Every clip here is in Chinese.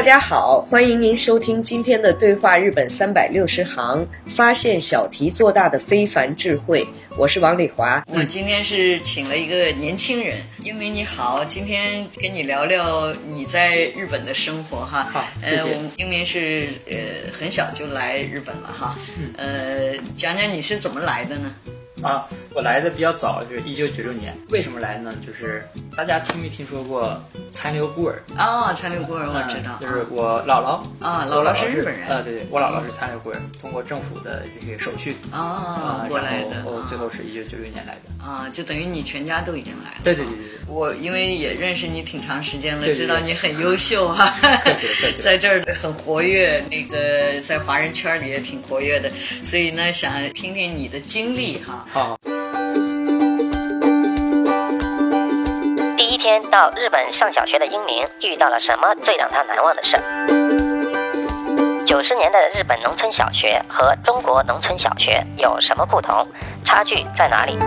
大家好，欢迎您收听今天的对话日本三百六十行，发现小题做大的非凡智慧。我是王丽华，我今天是请了一个年轻人，英明你好，今天跟你聊聊你在日本的生活哈。好，谢谢。呃，我们英明是呃很小就来日本了哈，呃，讲讲你是怎么来的呢？啊，我来的比较早，就是一九九六年。为什么来呢？就是大家听没听说过残留孤儿？哦，残留孤儿我知道，就是我姥姥啊，姥姥是日本人。呃，对对，我姥姥是残留孤儿，通过政府的这些手续啊过来的。哦，最后是一九九六年来的。啊，就等于你全家都已经来了。对对对对对。我因为也认识你挺长时间了，知道你很优秀 哈，在这儿很活跃，那个在华人圈里也挺活跃的，所以呢，想听听你的经历哈。好。第一天到日本上小学的英明遇到了什么最让他难忘的事？九十年代的日本农村小学和中国农村小学有什么不同？差距在哪里？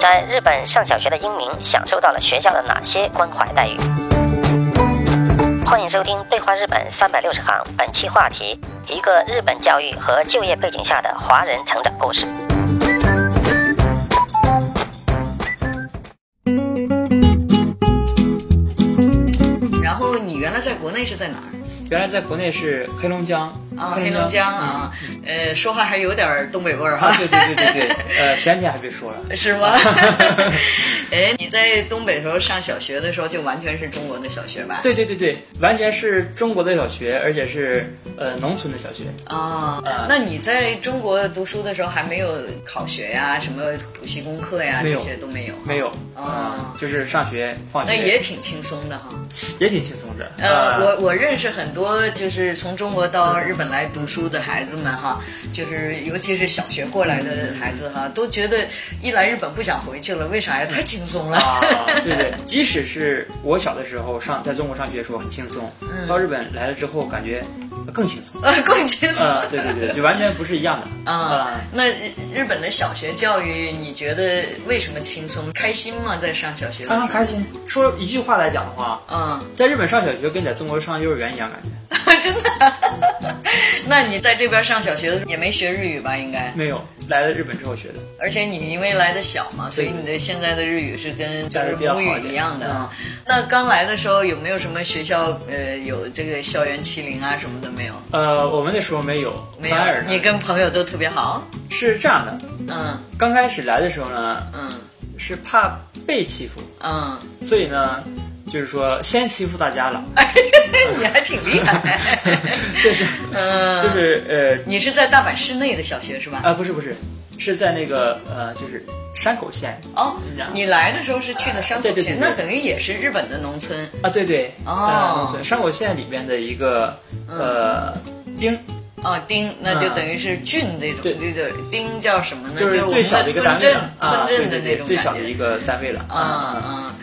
在日本上小学的英明享受到了学校的哪些关怀待遇？欢迎收听《对话日本三百六十行》，本期话题：一个日本教育和就业背景下的华人成长故事。然后你原来在国内是在哪儿？原来在国内是黑龙江啊，黑龙江啊，呃，说话还有点东北味儿哈。对对对对对，呃，前天还别说了，是吗？哎，你在东北时候上小学的时候，就完全是中国的小学吧？对对对对，完全是中国的小学，而且是呃农村的小学啊。那你在中国读书的时候，还没有考学呀，什么补习功课呀，这些都没有？没有啊，就是上学放学。那也挺轻松的哈，也挺轻松的。呃，我我认识很多就是从中国到日本来读书的孩子们哈，就是尤其是小学过来的孩子哈，都觉得一来日本不想回去了，为啥呀？太轻松了。啊，对对，即使是我小的时候上在中国上学的时候很轻松，到日本来了之后感觉更轻松，更轻松。对对对，就完全不是一样的。啊，那日本的小学教育你觉得为什么轻松？开心吗？在上小学？啊，开心。说一句话来讲的话，嗯，在日本上小学跟在中国上幼儿园一样感觉。真的？那你在这边上小学也没学日语吧？应该没有，来了日本之后学的。而且你因为来的小嘛，所以你的现在的日语是跟就是母语一样的啊。那刚来的时候有没有什么学校呃有这个校园欺凌啊什么的没有？呃，我们那时候没有，没有。你跟朋友都特别好？是这样的，嗯，刚开始来的时候呢，嗯，是怕被欺负，嗯，所以呢。就是说，先欺负大家了，你还挺厉害，就是，嗯，就是呃，你是在大阪市内的小学是吧？啊，不是不是，是在那个呃，就是山口县。哦，你来的时候是去的山口县，那等于也是日本的农村啊？对对，哦，农村山口县里边的一个呃町。哦，町，那就等于是郡那种，这个町叫什么呢？就是最小的一个单位，村镇的那种最小的一个单位了。啊啊。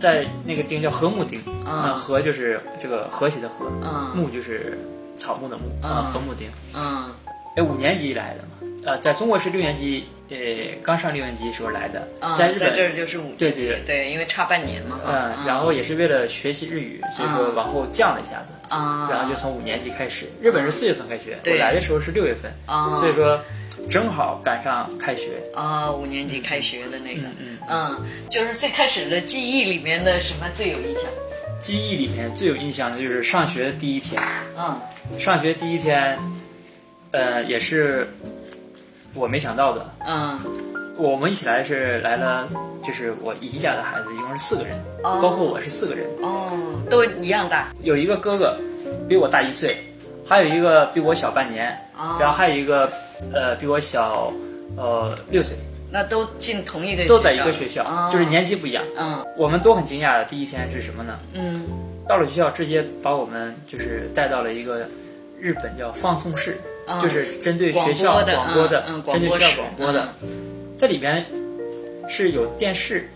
在那个町叫和睦町，啊，和就是这个和谐的和，木就是草木的木，啊，和睦町，嗯，哎，五年级来的嘛，呃，在中国是六年级，呃，刚上六年级时候来的，在日本这儿就是五年级，对对。对，因为差半年嘛，嗯，然后也是为了学习日语，所以说往后降了一下子，啊，然后就从五年级开始，日本是四月份开学，我来的时候是六月份，啊，所以说。正好赶上开学。啊，五年级开学的那个，嗯，就是最开始的记忆里面的什么最有印象？记忆里面最有印象的就是上学的第一天，嗯，上学第一天，呃，也是我没想到的，嗯，我们一起来是来了，就是我姨家的孩子，一共是四个人，包括我是四个人。哦，都一样大。有一个哥哥比我大一岁，还有一个比我小半年，然后还有一个呃比我小呃六岁。那都进同一个，都在一个学校，就是年级不一样。嗯，我们都很惊讶的第一天是什么呢？嗯，到了学校直接把我们就是带到了一个日本叫放送室，就是针对学校广播的，针对学校广播的，在里边是有电视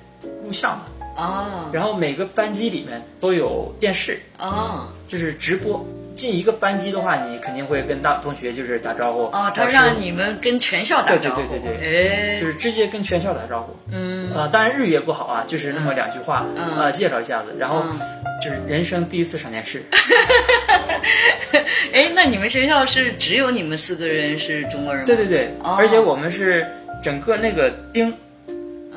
录像的。啊，然后每个班级里面都有电视啊，就是直播。进一个班级的话，你肯定会跟大同学就是打招呼。哦，他让你们跟全校打招呼。对对对对对，哎，就是直接跟全校打招呼。嗯。啊，当然日语也不好啊，就是那么两句话，啊，介绍一下子，然后就是人生第一次上电视。哎，那你们学校是只有你们四个人是中国人吗？对对对，而且我们是整个那个丁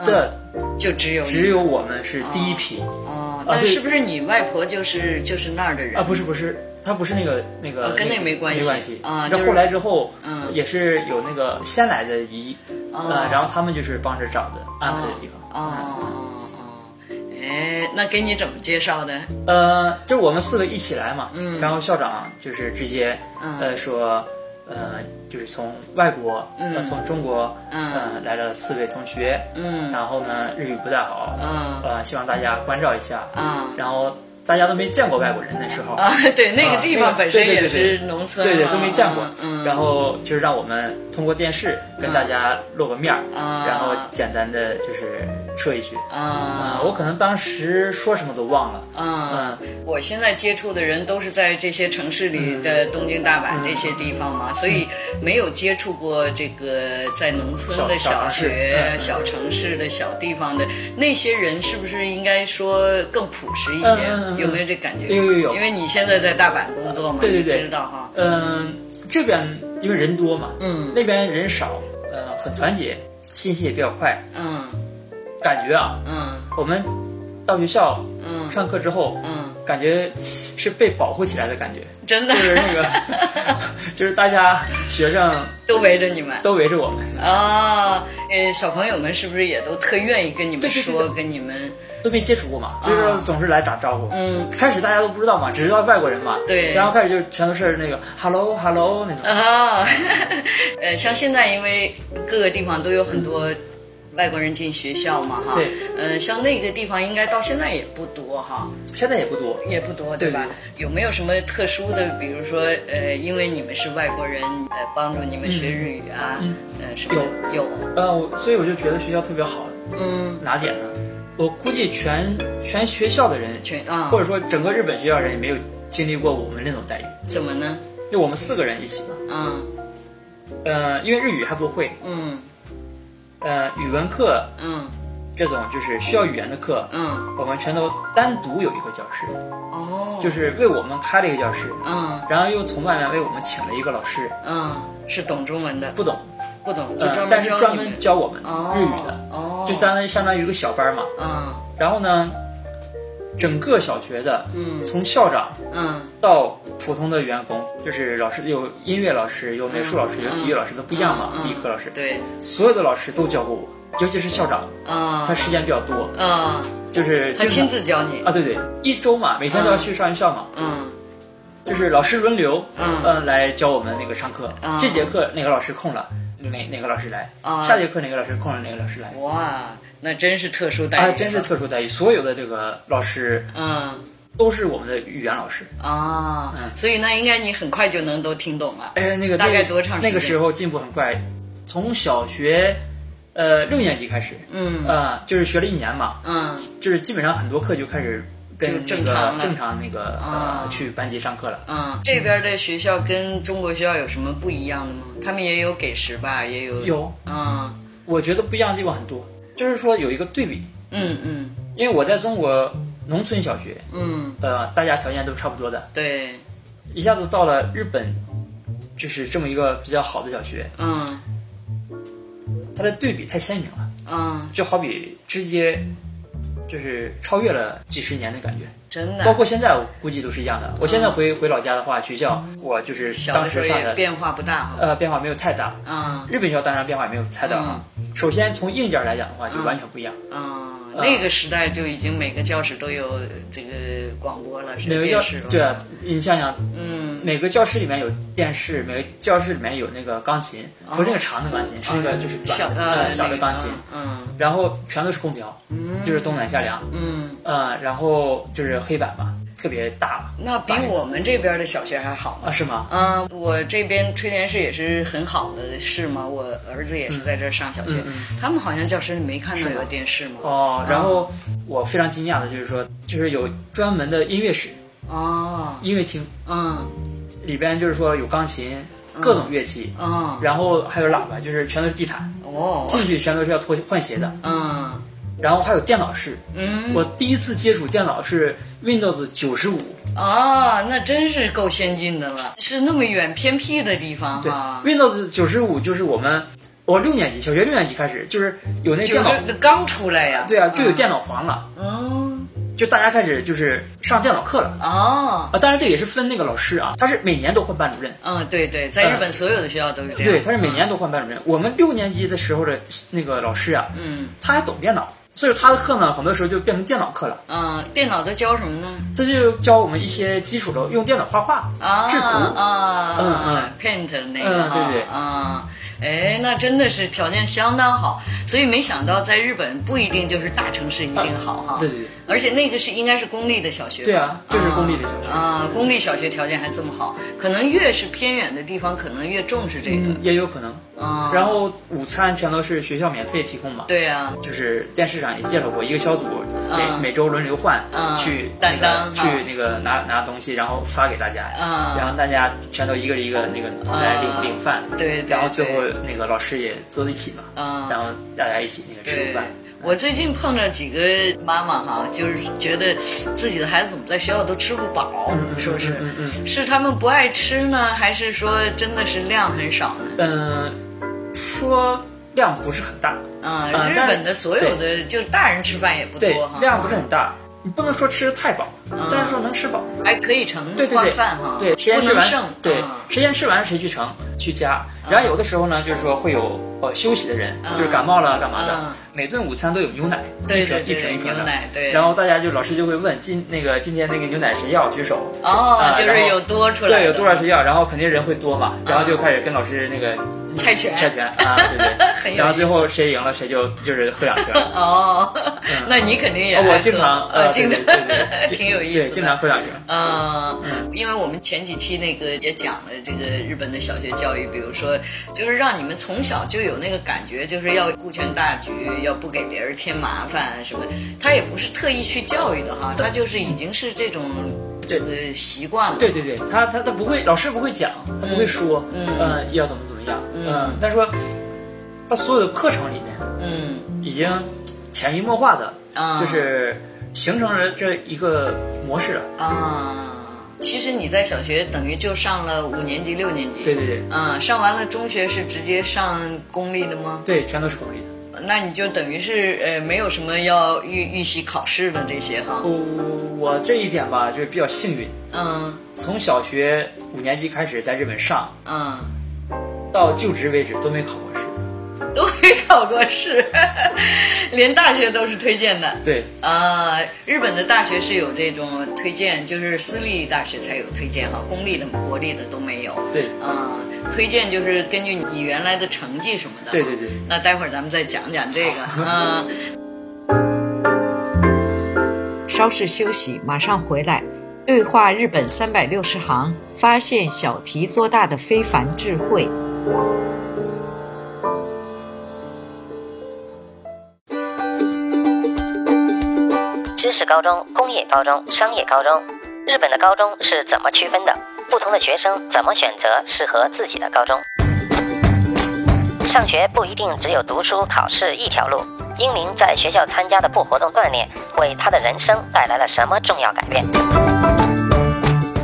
的，就只有只有我们是第一批。哦，那是不是你外婆就是就是那儿的人啊？不是不是。他不是那个那个跟那没关系，没关系。啊。这后来之后，嗯，也是有那个先来的姨，啊，然后他们就是帮着找的安排的地方。哦哦哦，哎，那给你怎么介绍的？呃，就我们四个一起来嘛，嗯，然后校长就是直接呃说，呃，就是从外国，呃，从中国，嗯，来了四位同学，嗯，然后呢日语不太好，嗯，呃，希望大家关照一下，嗯，然后。大家都没见过外国人那时候。啊，对，那个地方本身也是农村，对对都没见过。然后就是让我们通过电视跟大家露个面儿，然后简单的就是说一句。啊，我可能当时说什么都忘了。嗯，我现在接触的人都是在这些城市里的东京、大阪这些地方嘛，所以没有接触过这个在农村的小学、小城市的小地方的那些人，是不是应该说更朴实一些？有没有这感觉？有有有，因为你现在在大阪工作嘛，对对对，知道哈。嗯，这边因为人多嘛，嗯，那边人少，呃，很团结，信息也比较快，嗯，感觉啊，嗯，我们到学校，嗯，上课之后，嗯，感觉是被保护起来的感觉，真的，就是那个，就是大家学生都围着你们，都围着我们。啊，呃，小朋友们是不是也都特愿意跟你们说，跟你们？都没接触过嘛，就是总是来打招呼。嗯，开始大家都不知道嘛，只知道外国人嘛。对。然后开始就全都是那个 hello hello 那种。啊，呃，像现在因为各个地方都有很多外国人进学校嘛，哈。对。嗯，像那个地方应该到现在也不多哈。现在也不多，也不多，对吧？有没有什么特殊的，比如说，呃，因为你们是外国人，呃，帮助你们学日语啊？嗯。呃，什么？有有。呃，所以我就觉得学校特别好。嗯。哪点呢？我估计全全学校的人，全啊，或者说整个日本学校人也没有经历过我们那种待遇。怎么呢？就我们四个人一起嘛。嗯。呃，因为日语还不会。嗯。呃，语文课。嗯。这种就是需要语言的课。嗯。我们全都单独有一个教室。哦。就是为我们开了一个教室。嗯。然后又从外面为我们请了一个老师。嗯。是懂中文的。不懂。不懂，就专门但是专门教我们日语的，哦，就相当于相当于一个小班嘛，嗯，然后呢，整个小学的，嗯，从校长，嗯，到普通的员工，就是老师有音乐老师，有美术老师，有体育老师都不一样嘛，理科老师，对，所有的老师都教过我，尤其是校长，啊，他时间比较多，啊，就是他亲自教你，啊，对对，一周嘛，每天都要去上一校嘛，嗯，就是老师轮流，嗯。嗯，来教我们那个上课，这节课哪个老师空了。哪哪个老师来？啊，下节课哪个老师空了？哪个老师来？哇，那真是特殊待遇！真是特殊待遇！所有的这个老师，嗯，都是我们的语言老师啊。嗯，所以那应该你很快就能都听懂了。哎，那个大概多长时间？那个时候进步很快，从小学呃六年级开始，嗯啊，就是学了一年嘛，嗯，就是基本上很多课就开始。跟正常正常那个呃去班级上课了。嗯，这边的学校跟中国学校有什么不一样的吗？他们也有给食吧，也有。有。嗯，我觉得不一样的地方很多，就是说有一个对比。嗯嗯。因为我在中国农村小学，嗯，呃，大家条件都差不多的。对。一下子到了日本，就是这么一个比较好的小学。嗯。它的对比太鲜明了。嗯。就好比直接。就是超越了几十年的感觉，真的。包括现在，我估计都是一样的。我现在回回老家的话，学校我就是当时上的变化不大，呃，变化没有太大。嗯，日本学校当然变化也没有太大哈。首先从硬件来讲的话，就完全不一样。嗯。那个时代就已经每个教室都有这个广播了，是电视了。对啊，你想想，嗯，每个教室里面有电视，每个教室里面有那个钢琴，不是那个长的钢琴，是那个就是小的小的钢琴。嗯，然后全都是空调，就是冬暖夏凉。嗯，呃，然后就是黑板嘛。特别大，那比我们这边的小学还好啊？是吗？嗯，我这边吹电视也是很好的，是吗？我儿子也是在这上小学，他们好像教室里没看到有电视吗？哦，然后我非常惊讶的就是说，就是有专门的音乐室。哦，音乐厅，嗯，里边就是说有钢琴，各种乐器，嗯，然后还有喇叭，就是全都是地毯。哦，进去全都是要脱换鞋的，嗯。然后还有电脑室，嗯，我第一次接触电脑是 Windows 九十五，啊，那真是够先进的了，是那么远偏僻的地方哈。Windows 九十五就是我们，我六年级，小学六年级开始就是有那电脑刚出来呀，对啊，就有电脑房了，嗯，就大家开始就是上电脑课了，哦，啊，当然这也是分那个老师啊，他是每年都换班主任，嗯，对对，在日本所有的学校都是这样，对，他是每年都换班主任，我们六年级的时候的那个老师啊，嗯，他还懂电脑。所以他的课呢，很多时候就变成电脑课了。嗯，电脑都教什么呢？这就教我们一些基础的，用电脑画画、制图啊，嗯嗯，paint 那个啊，对对啊。哎，那真的是条件相当好，所以没想到在日本不一定就是大城市一定好哈。对对对。而且那个是应该是公立的小学。对啊，就是公立的小学。啊，公立小学条件还这么好，可能越是偏远的地方，可能越重视这个。也有可能。啊。然后午餐全都是学校免费提供嘛。对呀。就是电视上也介绍过，一个小组每每周轮流换去那个去那个拿拿东西，然后发给大家。啊。然后大家全都一个一个那个来领领饭。对。然后最后。那个老师也坐在一起嘛，嗯，然后大家一起那个吃饭。我最近碰着几个妈妈哈，就是觉得自己的孩子怎么在学校都吃不饱，是不是是他们不爱吃呢，还是说真的是量很少呢？嗯，说量不是很大。嗯，日本的所有的就是大人吃饭也不多哈，量不是很大。你不能说吃太饱，但是说能吃饱，还可以盛对对对饭哈。对，时间吃完，对，谁先吃完谁去盛去加。然后有的时候呢，就是说会有呃休息的人，就是感冒了干嘛的。每顿午餐都有牛奶，一瓶一瓶一瓶的。对。然后大家就老师就会问今那个今天那个牛奶谁要举手。哦，就是有多出来。对，有多少谁要，然后肯定人会多嘛，然后就开始跟老师那个猜拳。猜拳啊，对对。然后最后谁赢了谁就就是喝两瓶。哦，那你肯定也。我经常呃经常，挺有意思。对，经常喝两瓶。嗯，因为我们前几期那个也讲了这个日本的小学教育，比如说就是让你们从小就有那个感觉，就是要顾全大局。要不给别人添麻烦什么，他也不是特意去教育的哈，他就是已经是这种这个习惯了。对对对，他他他不会，老师不会讲，他不会说，嗯，要怎么怎么样，嗯，但是说他所有的课程里面，嗯，已经潜移默化的，就是形成了这一个模式啊。其实你在小学等于就上了五年级、六年级，对对对，嗯，上完了中学是直接上公立的吗？对，全都是公立的。那你就等于是呃，没有什么要预预习考试的这些哈。我我这一点吧，就是比较幸运。嗯。从小学五年级开始在日本上，嗯，到就职为止都没考过试。都没考过试，连大学都是推荐的。对。啊，日本的大学是有这种推荐，就是私立大学才有推荐哈，公立的、国立的都没有。对。啊。推荐就是根据你原来的成绩什么的。对对对。那待会儿咱们再讲讲这个啊。稍事休息，马上回来。对话日本三百六十行，发现小题做大的非凡智慧。知识高中、工业高中、商业高中，日本的高中是怎么区分的？不同的学生怎么选择适合自己的高中？上学不一定只有读书考试一条路。英明在学校参加的部活动锻炼，为他的人生带来了什么重要改变？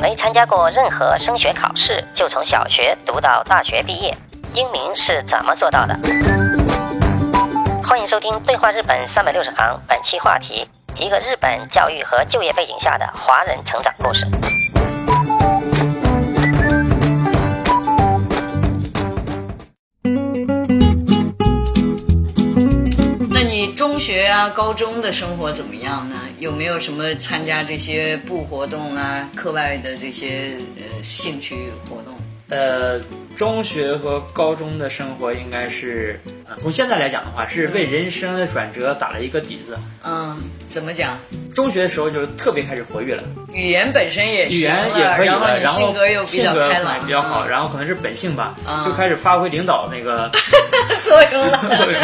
没参加过任何升学考试，就从小学读到大学毕业，英明是怎么做到的？欢迎收听《对话日本三百六十行》，本期话题：一个日本教育和就业背景下的华人成长故事。那你中学啊，高中的生活怎么样呢？有没有什么参加这些部活动啊、课外的这些呃兴趣活动？呃，中学和高中的生活应该是，从现在来讲的话，是为人生的转折打了一个底子。嗯，怎么讲？中学的时候就特别开始活跃了，语言本身也语言也可以了，然后性格又比较开朗，比较好，然后可能是本性吧，就开始发挥领导那个 作用了。作用。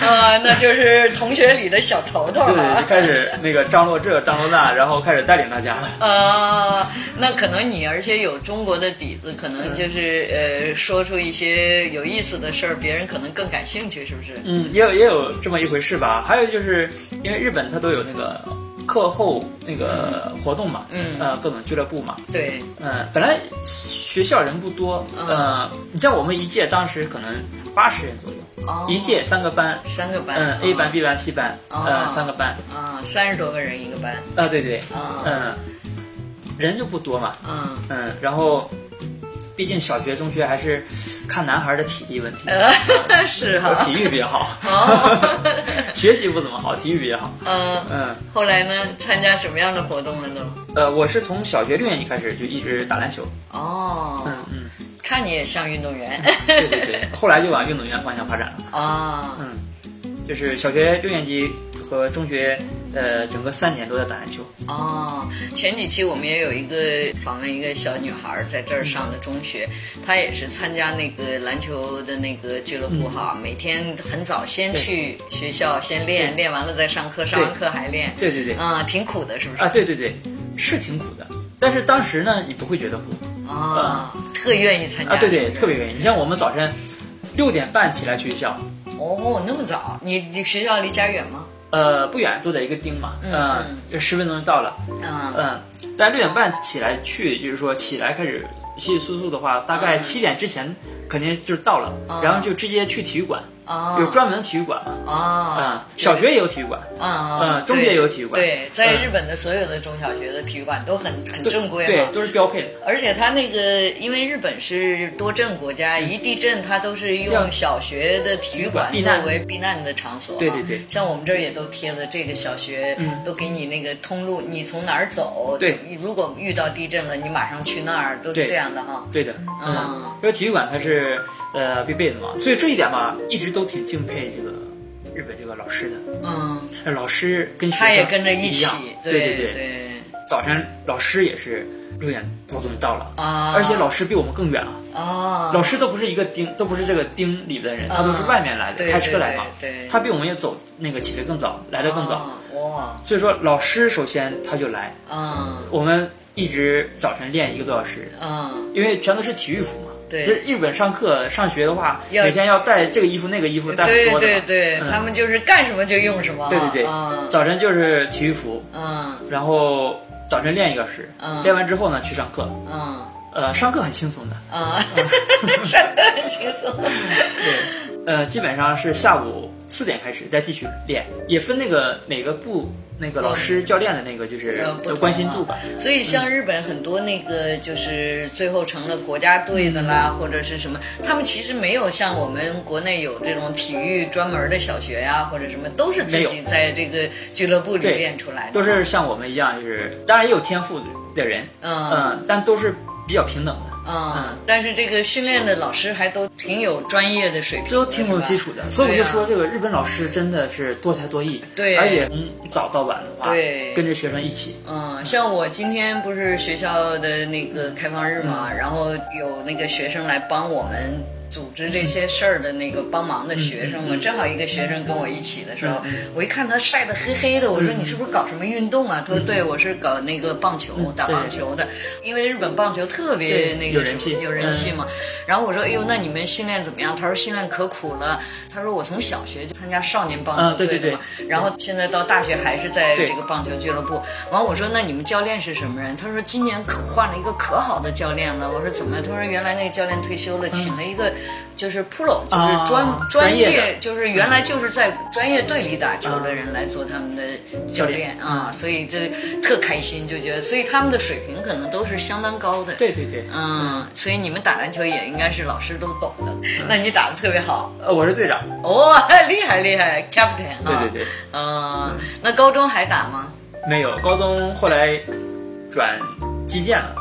啊，那就是同学里的小头头了。对，开始那个张罗这张罗那，然后开始带领大家了。啊，那可能你而且有中国的底子，可能就是呃，说出一些有意思的事儿，别人可能更感兴趣，是不是？嗯，也有也有这么一回事吧。还有就是因为日本它都有那个课后那个活动嘛，嗯，呃，各种俱乐部嘛。对，嗯，本来学校人不多，嗯，你像我们一届当时可能八十人左右。一届三个班，三个班，嗯，A 班、B 班、C 班，嗯，三个班，啊，三十多个人一个班，啊，对对，嗯，人就不多嘛，嗯。嗯，然后，毕竟小学、中学还是看男孩的体力问题，是哈，体育比较好，学习不怎么好，体育比较好，嗯嗯，后来呢，参加什么样的活动了都？呃，我是从小学六年级开始就一直打篮球，哦，嗯嗯。看你也像运动员，对对对，后来就往运动员方向发展了啊。嗯，就是小学六年级和中学，呃，整个三年都在打篮球。哦，前几期我们也有一个访问一个小女孩在这儿上的中学，她也是参加那个篮球的那个俱乐部哈，每天很早先去学校先练，练完了再上课，上完课还练。对对对，嗯，挺苦的，是不是？啊，对对对，是挺苦的，但是当时呢，你不会觉得苦。啊，特愿意参加啊！对对，特别愿意。你像我们早晨六点半起来去学校，哦，那么早？你你学校离家远吗？呃，不远，都在一个町嘛，嗯，就十分钟就到了。嗯嗯，但六点半起来去，就是说起来开始洗洗漱漱的话，大概七点之前肯定就到了，然后就直接去体育馆。有专门体育馆嘛？啊，嗯，小学也有体育馆，嗯嗯，中学也有体育馆。对，在日本的所有的中小学的体育馆都很很正规，对，都是标配的。而且它那个，因为日本是多震国家，一地震它都是用小学的体育馆作为避难的场所。对对对，像我们这儿也都贴了这个小学，都给你那个通路，你从哪儿走？对，你如果遇到地震了，你马上去那儿，都是这样的哈。对的，嗯，因为体育馆它是呃必备的嘛，所以这一点吧，一直都挺敬佩。这个日本这个老师的，嗯，老师跟学生他也跟着一起，对对对。早晨老师也是六点多钟到了啊，而且老师比我们更远啊。啊，老师都不是一个丁，都不是这个丁里边的人，他都是外面来的，开车来嘛。对，他比我们也走那个起得更早，来得更早。哇，所以说老师首先他就来，嗯，我们一直早晨练一个多小时，嗯，因为全都是体育服嘛。对，就日本上课上学的话，每天要带这个衣服那个衣服带很多的。对对。对，他们就是干什么就用什么。对对对，早晨就是体育服，嗯，然后早晨练一个小时，嗯，练完之后呢去上课，嗯，呃，上课很轻松的，啊，上课很轻松。对，呃，基本上是下午四点开始再继续练，也分那个每个部。那个老师教练的那个就是关心度吧，所以像日本很多那个就是最后成了国家队的啦，或者是什么，他们其实没有像我们国内有这种体育专门的小学呀，或者什么，都是自己在这个俱乐部里练出来的，都是像我们一样，就是当然也有天赋的人，嗯嗯，但都是比较平等的。嗯，但是这个训练的老师还都挺有专业的水平，都挺有基础的，所以我就说这个日本老师真的是多才多艺，对，而且从早到晚的话，对，跟着学生一起。嗯，像我今天不是学校的那个开放日嘛，然后有那个学生来帮我们。组织这些事儿的那个帮忙的学生嘛，正好一个学生跟我一起的时候，我一看他晒得黑黑的，我说你是不是搞什么运动啊？他说对，我是搞那个棒球，打棒球的，因为日本棒球特别那个有人气，有人气嘛。然后我说哎呦，那你们训练怎么样？他说训练可苦了。他说我从小学就参加少年棒球队的嘛，然后现在到大学还是在这个棒球俱乐部。完我说那你们教练是什么人？他说今年可换了一个可好的教练了。我说怎么？他说原来那个教练退休了，请了一个。就是 pro，就是专专业，就是原来就是在专业队里打球的人来做他们的教练啊，所以这特开心，就觉得，所以他们的水平可能都是相当高的。对对对，嗯，所以你们打篮球也应该是老师都懂的。那你打的特别好。呃，我是队长。哦，厉害厉害，captain。对对对。嗯，那高中还打吗？没有，高中后来转击剑了。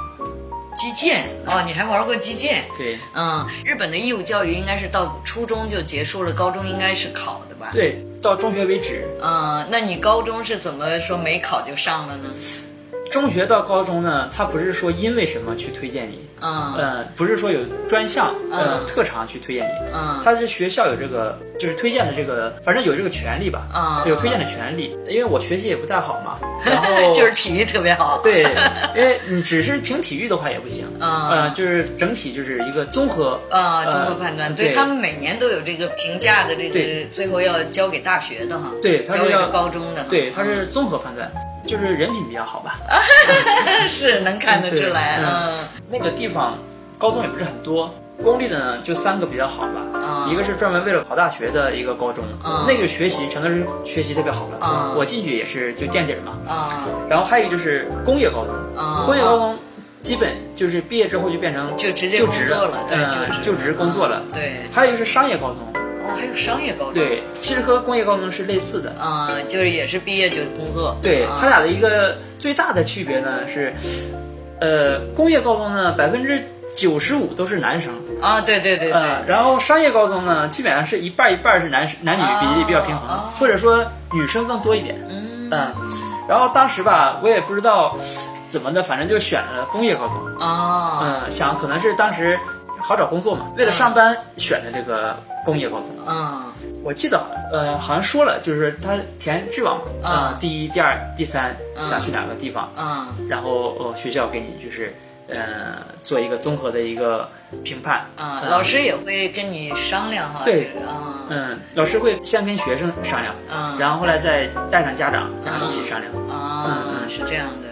击剑哦，你还玩过击剑？对，嗯，日本的义务教育应该是到初中就结束了，高中应该是考的吧？对，到中学为止。嗯，那你高中是怎么说没考就上了呢？中学到高中呢，他不是说因为什么去推荐你，嗯，呃不是说有专项呃特长去推荐你，嗯，他是学校有这个就是推荐的这个，反正有这个权利吧，啊，有推荐的权利。因为我学习也不太好嘛，然后就是体育特别好，对，因为你只是凭体育的话也不行，嗯，就是整体就是一个综合啊综合判断，对他们每年都有这个评价的这个，最后要交给大学的哈，对，他是要高中的，对，他是综合判断。就是人品比较好吧，是能看得出来。嗯，那个地方高中也不是很多，公立的呢就三个比较好吧。一个是专门为了考大学的一个高中，那个学习全都是学习特别好的。我进去也是就垫底嘛。啊。然后还有一个就是工业高中，工业高中基本就是毕业之后就变成就直接就职了，对，就职工作了。对。还有一个是商业高中。还有商业高中，对，其实和工业高中是类似的，啊，就是也是毕业就工作。对他俩的一个最大的区别呢是，呃，工业高中呢百分之九十五都是男生啊，对对对，呃，然后商业高中呢基本上是一半一半是男男女比例比较平衡，或者说女生更多一点，嗯，然后当时吧我也不知道怎么的，反正就选了工业高中啊，嗯，想可能是当时好找工作嘛，为了上班选的这个。工业高中嗯，我记得呃，好像说了，就是他填志望啊，第一、第二、第三想去哪个地方嗯，然后呃，学校给你就是呃，做一个综合的一个评判。啊，老师也会跟你商量哈，对。啊，嗯，老师会先跟学生商量，嗯，然后后来再带上家长，然后一起商量。啊，是这样的。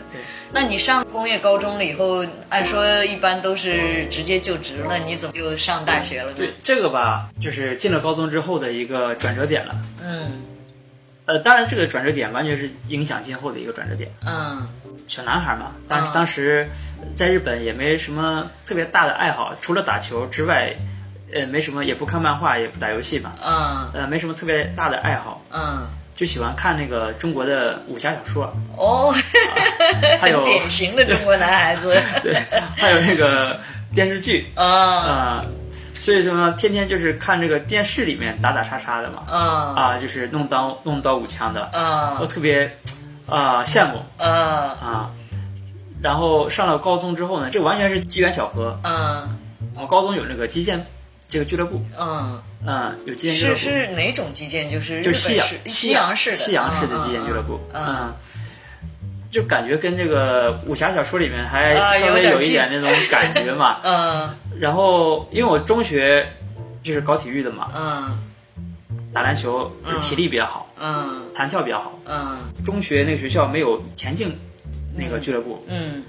那你上工业高中了以后，按说一般都是直接就职了，你怎么又上大学了呢？对这个吧，就是进了高中之后的一个转折点了。嗯，呃，当然这个转折点完全是影响今后的一个转折点。嗯，小男孩嘛，当当时在日本也没什么特别大的爱好，除了打球之外，呃，没什么，也不看漫画，也不打游戏嘛。嗯，呃，没什么特别大的爱好。嗯。就喜欢看那个中国的武侠小说。哦，还有 典型的中国男孩子，对，还有那个电视剧。啊。啊，所以说呢，天天就是看这个电视里面打打杀杀的嘛，啊。啊，就是弄刀弄刀舞枪的。啊，我特别啊羡慕。啊。啊，然后上了高中之后呢，这完全是机缘巧合，嗯，我高中有那个击剑这个俱乐部，嗯。嗯，有击剑俱乐部是是哪种击剑？就是就是西洋西洋式的西洋式的击剑俱乐部。嗯，就感觉跟这个武侠小说里面还稍微有一点那种感觉嘛。嗯。然后，因为我中学就是搞体育的嘛。嗯。打篮球体力比较好。嗯。弹跳比较好。嗯。中学那个学校没有田径那个俱乐部。嗯。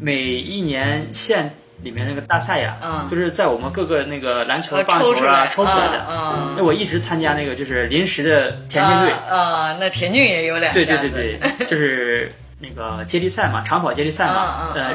每一年县。里面那个大赛呀，嗯，就是在我们各个那个篮球、棒球啊抽出来的，嗯，那我一直参加那个就是临时的田径队，啊，那田径也有两对对对对，就是那个接力赛嘛，长跑接力赛嘛，呃，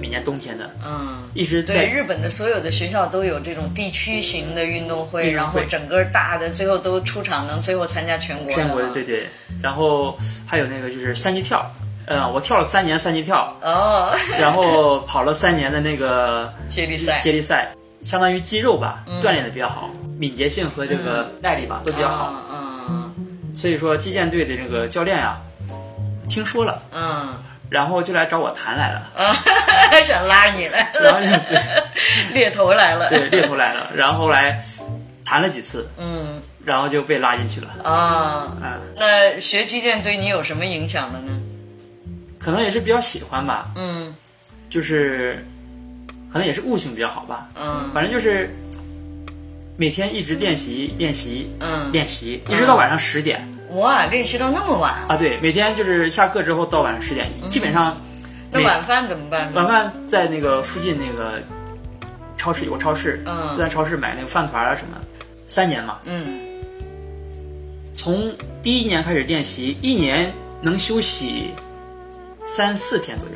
每年冬天的，嗯，一直对日本的所有的学校都有这种地区型的运动会，然后整个大的最后都出场能最后参加全国，全国对对，然后还有那个就是三级跳。嗯，我跳了三年三级跳，哦，然后跑了三年的那个接力赛，接力赛相当于肌肉吧，锻炼的比较好，敏捷性和这个耐力吧都比较好，嗯，所以说击剑队的这个教练呀，听说了，嗯，然后就来找我谈来了，啊，想拉你来了，猎头来了，对，猎头来了，然后来谈了几次，嗯，然后就被拉进去了，啊，嗯，那学击剑对你有什么影响了呢？可能也是比较喜欢吧，嗯，就是，可能也是悟性比较好吧，嗯，反正就是每天一直练习练习，嗯，练习一直到晚上十点。哇，练习到那么晚啊？对，每天就是下课之后到晚上十点，基本上。那晚饭怎么办呢？晚饭在那个附近那个。超市有个超市，嗯，在超市买那个饭团啊什么，三年嘛，嗯，从第一年开始练习，一年能休息三四天左右。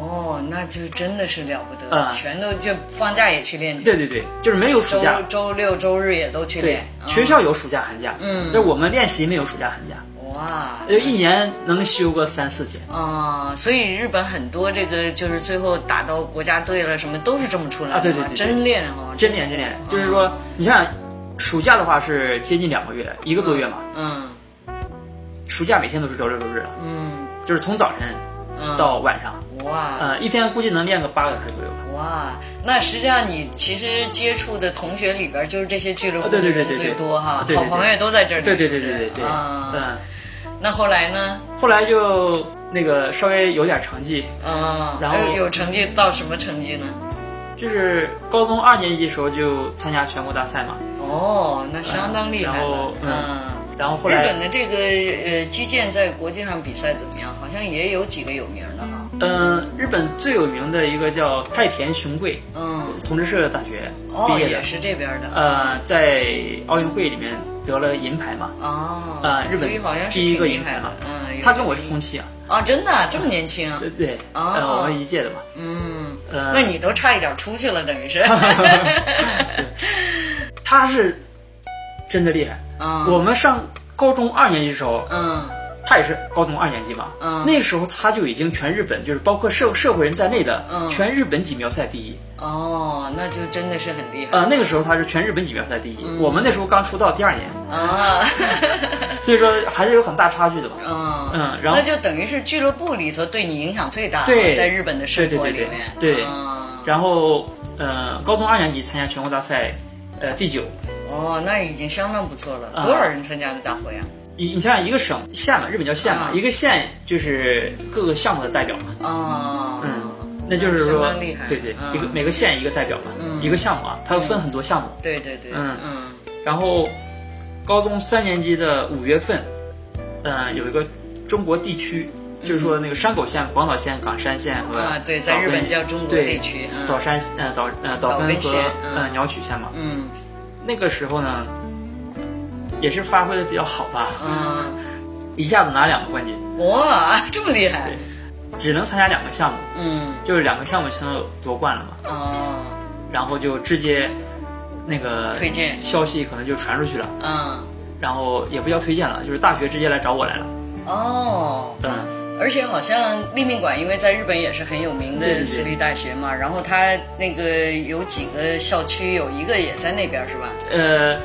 哦，那就真的是了不得，全都就放假也去练。对对对，就是没有暑假，周六周日也都去练。学校有暑假寒假，嗯，但我们练习没有暑假寒假。哇，就一年能休个三四天。啊，所以日本很多这个就是最后打到国家队了，什么都是这么出来的。啊，对对对，真练啊，真练真练。就是说，你像暑假的话是接近两个月，一个多月嘛。嗯。暑假每天都是周六周日了。嗯。就是从早晨到晚上。哇，呃，一天估计能练个八个小时左右吧。哇，那实际上你其实接触的同学里边，就是这些俱乐部的人最多哈，好朋友都在这儿。对对对对对对。啊，嗯。那后来呢？后来就那个稍微有点成绩。嗯。然后有成绩到什么成绩呢？就是高中二年级的时候就参加全国大赛嘛。哦，那相当厉害。然后嗯。然后后来，日本的这个呃击剑在国际上比赛怎么样？好像也有几个有名的哈。嗯，日本最有名的一个叫太田雄贵，嗯，同志社大学毕业的，也是这边的。呃，在奥运会里面得了银牌嘛。哦。呃，日本第一个银牌嘛。嗯。他跟我是同期啊。啊，真的这么年轻？对对。哦。我们一届的嘛。嗯。呃，那你都差一点出去了，等于是。他是真的厉害。嗯。我们上。高中二年级的时候，嗯，他也是高中二年级嘛，嗯，那时候他就已经全日本，就是包括社社会人在内的，嗯，全日本锦标赛第一。哦，那就真的是很厉害。呃，那个时候他是全日本锦标赛第一，我们那时候刚出道第二年，啊，所以说还是有很大差距的吧。嗯嗯，然后那就等于是俱乐部里头对你影响最大，对，在日本的生活里面，对。然后，呃，高中二年级参加全国大赛，呃，第九。哦，那已经相当不错了。多少人参加的大会啊？你你想想，一个省县嘛，日本叫县嘛，一个县就是各个项目的代表嘛。哦，嗯，那就是说，对对，一个每个县一个代表嘛，一个项目啊，它要分很多项目。对对对，嗯嗯。然后，高中三年级的五月份，嗯，有一个中国地区，就是说那个山口县、广岛县、冈山县和啊，对，在日本叫中国地区，岛山呃岛呃岛根和呃鸟取县嘛。嗯。那个时候呢，也是发挥的比较好吧，嗯，一下子拿两个冠军，哇，这么厉害！只能参加两个项目，嗯，就是两个项目全都夺冠了嘛，哦，然后就直接那个推荐。消息可能就传出去了，嗯，然后也不叫推荐了，就是大学直接来找我来了，哦，嗯。而且好像立命馆，因为在日本也是很有名的私立大学嘛，然后它那个有几个校区，有一个也在那边是吧？呃，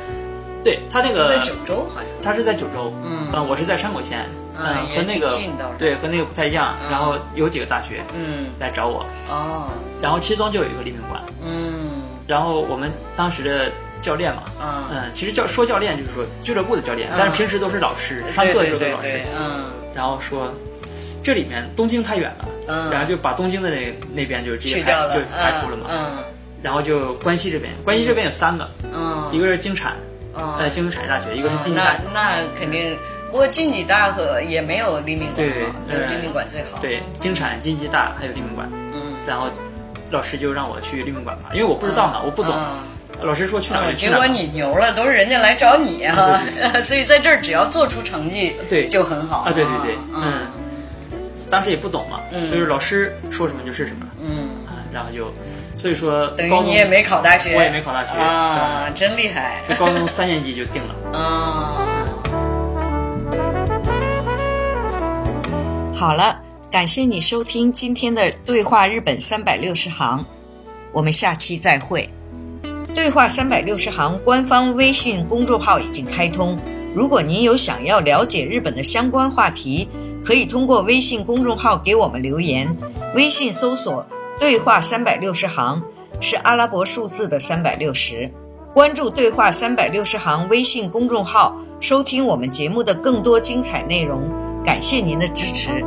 对，它那个在九州好像。它是在九州，嗯，我是在山口县，嗯，和那个对和那个不太一样。然后有几个大学，嗯，来找我，哦，然后其中就有一个立命馆，嗯，然后我们当时的教练嘛，嗯，其实教说教练就是说俱乐部的教练，但是平时都是老师，上课的时候都是老师，嗯，然后说。这里面东京太远了，嗯，然后就把东京的那那边就直接排就排除了嘛，嗯，然后就关西这边，关西这边有三个，嗯，一个是京产，呃，京都产业大学，一个是近大，那那肯定，不过近畿大和也没有立命馆好，对，立命馆最好，对，京产、近畿大还有立命馆，嗯，然后老师就让我去立命馆嘛，因为我不知道嘛，我不懂，老师说去哪就去哪，结果你牛了，都是人家来找你哈，所以在这儿只要做出成绩，对，就很好。啊，对对对，嗯。当时也不懂嘛，嗯就是老师说什么就是什么，嗯啊，然后就，所以说等于你也没考大学，我也没考大学啊，真厉害，这高中三年级就定了，啊。好了，感谢你收听今天的《对话日本三百六十行》，我们下期再会。《对话三百六十行》官方微信公众号已经开通，如果您有想要了解日本的相关话题。可以通过微信公众号给我们留言，微信搜索“对话三百六十行”，是阿拉伯数字的三百六十。关注“对话三百六十行”微信公众号，收听我们节目的更多精彩内容。感谢您的支持。